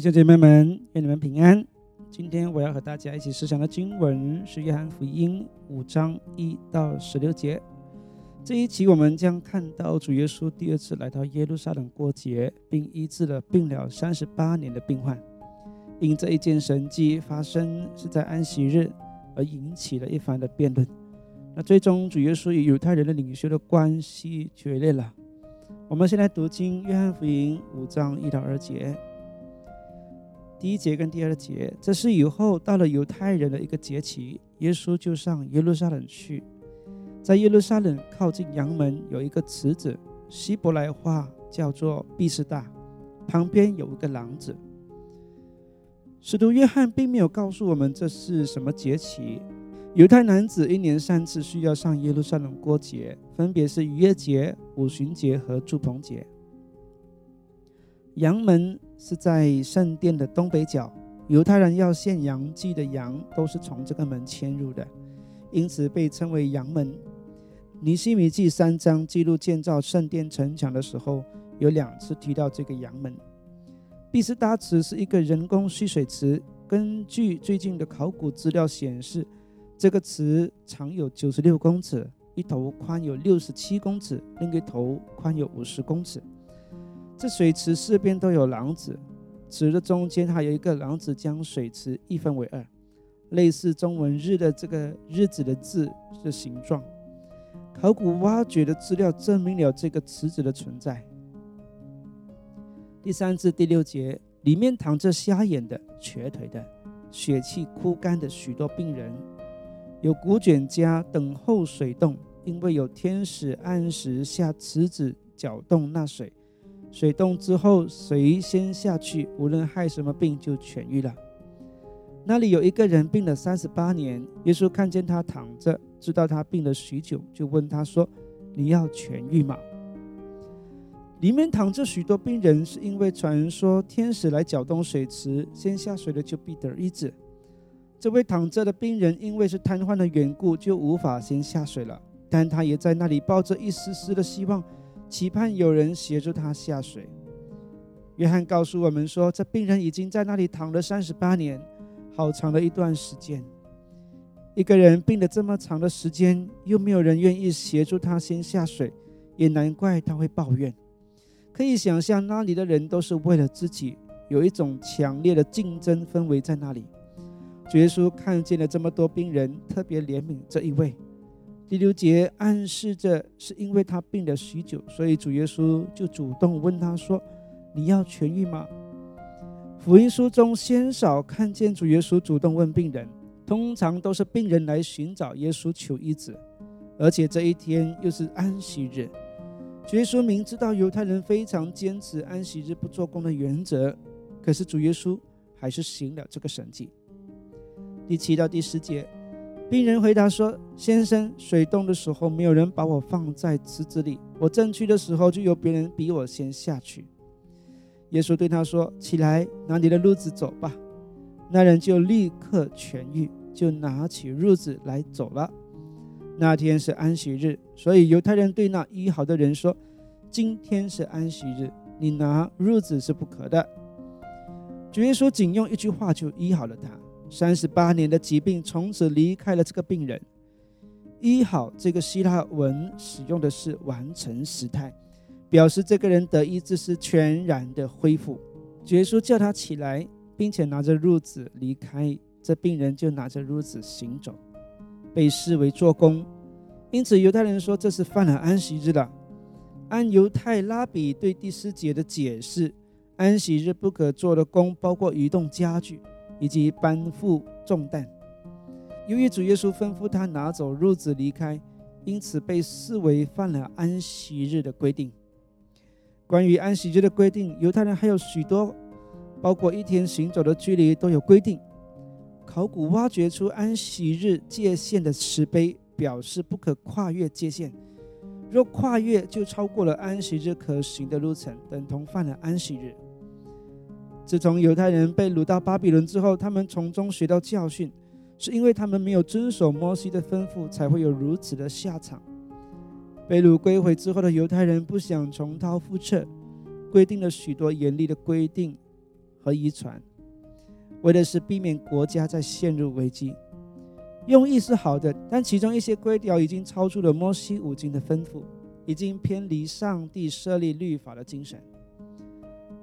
弟兄姐妹们，愿你们平安。今天我要和大家一起思想的经文是《约翰福音》五章一到十六节。这一期我们将看到主耶稣第二次来到耶路撒冷过节，并医治了病了三十八年的病患。因这一件神迹发生是在安息日，而引起了一番的辩论。那最终主耶稣与犹太人的领袖的关系决裂了。我们先来读经《约翰福音》五章一到二节。第一节跟第二节，这是以后到了犹太人的一个节期，耶稣就上耶路撒冷去。在耶路撒冷靠近阳门有一个池子，希伯来话叫做毕士大，旁边有一个廊子。使徒约翰并没有告诉我们这是什么节期。犹太男子一年三次需要上耶路撒冷过节，分别是逾越节、五旬节和祝棚节。羊门是在圣殿的东北角，犹太人要献羊祭的羊都是从这个门迁入的，因此被称为羊门。尼西米记三章记录建造圣殿城墙的时候，有两次提到这个羊门。毕斯达池是一个人工蓄水池，根据最近的考古资料显示，这个池长有九十六公尺，一头宽有六十七公尺，另一头宽有五十公尺。这水池四边都有廊子，池的中间还有一个廊子，将水池一分为二，类似中文“日”的这个“日子”的字的形状。考古挖掘的资料证明了这个池子的存在。第三至第六节，里面躺着瞎眼的、瘸腿的、血气枯干的许多病人，有古卷家等候水洞，因为有天使按时下池子搅动那水。水冻之后，谁先下去，无论害什么病就痊愈了。那里有一个人病了三十八年，耶稣看见他躺着，知道他病了许久，就问他说：“你要痊愈吗？”里面躺着许多病人，是因为传说天使来搅动水池，先下水的就必得医治。这位躺着的病人因为是瘫痪的缘故，就无法先下水了，但他也在那里抱着一丝丝的希望。期盼有人协助他下水。约翰告诉我们说，这病人已经在那里躺了三十八年，好长的一段时间。一个人病了这么长的时间，又没有人愿意协助他先下水，也难怪他会抱怨。可以想象，那里的人都是为了自己，有一种强烈的竞争氛围在那里。主耶稣看见了这么多病人，特别怜悯这一位。第六节暗示着，是因为他病了许久，所以主耶稣就主动问他说：“你要痊愈吗？”福音书中鲜少看见主耶稣主动问病人，通常都是病人来寻找耶稣求医治，而且这一天又是安息日。主耶稣明知道犹太人非常坚持安息日不做工的原则，可是主耶稣还是行了这个神迹。第七到第十节。病人回答说：“先生，水冻的时候没有人把我放在池子里，我正去的时候就有别人比我先下去。”耶稣对他说：“起来，拿你的褥子走吧。”那人就立刻痊愈，就拿起褥子来走了。那天是安息日，所以犹太人对那医好的人说：“今天是安息日，你拿褥子是不可的。”主耶稣仅用一句话就医好了他。三十八年的疾病从此离开了这个病人。医好这个希腊文使用的是完成时态，表示这个人的医治是全然的恢复。耶稣叫他起来，并且拿着褥子离开，这病人就拿着褥子行走，被视为做工。因此犹太人说这是犯了安息日了。按犹太拉比对第四节的解释，安息日不可做的工包括移动家具。以及担负重担。由于主耶稣吩咐他拿走褥子离开，因此被视为犯了安息日的规定。关于安息日的规定，犹太人还有许多，包括一天行走的距离都有规定。考古挖掘出安息日界限的石碑，表示不可跨越界限。若跨越，就超过了安息日可行的路程，等同犯了安息日。自从犹太人被掳到巴比伦之后，他们从中学到教训，是因为他们没有遵守摩西的吩咐，才会有如此的下场。被掳归回之后的犹太人不想重蹈覆辙，规定了许多严厉的规定，和遗传，为的是避免国家再陷入危机。用意是好的，但其中一些规条已经超出了摩西五经的吩咐，已经偏离上帝设立律法的精神。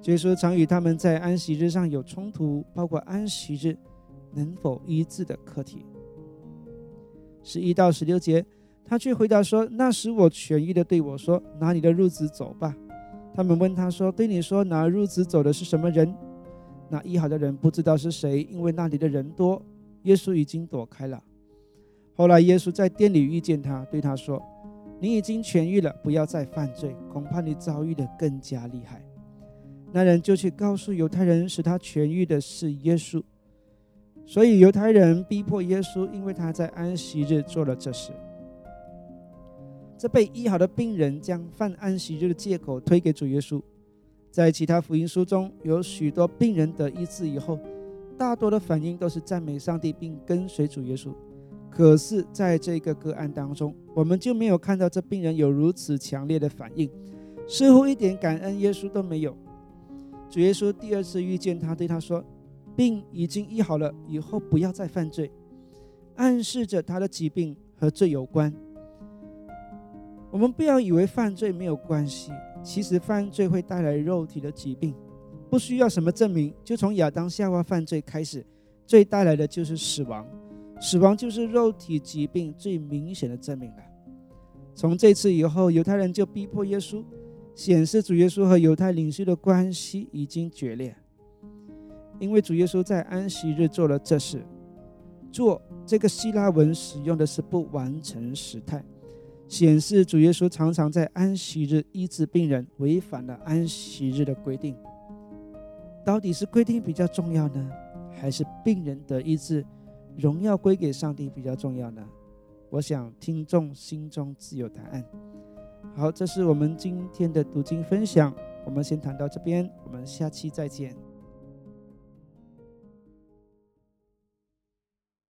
耶稣常与他们在安息日上有冲突，包括安息日能否医治的课题。十一到十六节，他却回答说：“那时我痊愈的对我说，拿你的褥子走吧。”他们问他说：“对你说拿褥子走的是什么人？”那医好的人不知道是谁，因为那里的人多。耶稣已经躲开了。后来耶稣在店里遇见他，对他说：“你已经痊愈了，不要再犯罪，恐怕你遭遇的更加厉害。”那人就去告诉犹太人，使他痊愈的是耶稣。所以犹太人逼迫耶稣，因为他在安息日做了这事。这被医好的病人将犯安息日的借口推给主耶稣。在其他福音书中有许多病人得医治以后，大多的反应都是赞美上帝并跟随主耶稣。可是，在这个个案当中，我们就没有看到这病人有如此强烈的反应，似乎一点感恩耶稣都没有。主耶稣第二次遇见他，对他说：“病已经医好了，以后不要再犯罪。”暗示着他的疾病和罪有关。我们不要以为犯罪没有关系，其实犯罪会带来肉体的疾病，不需要什么证明。就从亚当夏娃犯罪开始，罪带来的就是死亡，死亡就是肉体疾病最明显的证明了。从这次以后，犹太人就逼迫耶稣。显示主耶稣和犹太领袖的关系已经决裂，因为主耶稣在安息日做了这事。做这个希腊文使用的是不完成时态，显示主耶稣常常在安息日医治病人，违反了安息日的规定。到底是规定比较重要呢，还是病人的医治，荣耀归给上帝比较重要呢？我想听众心中自有答案。好，这是我们今天的读经分享。我们先谈到这边，我们下期再见。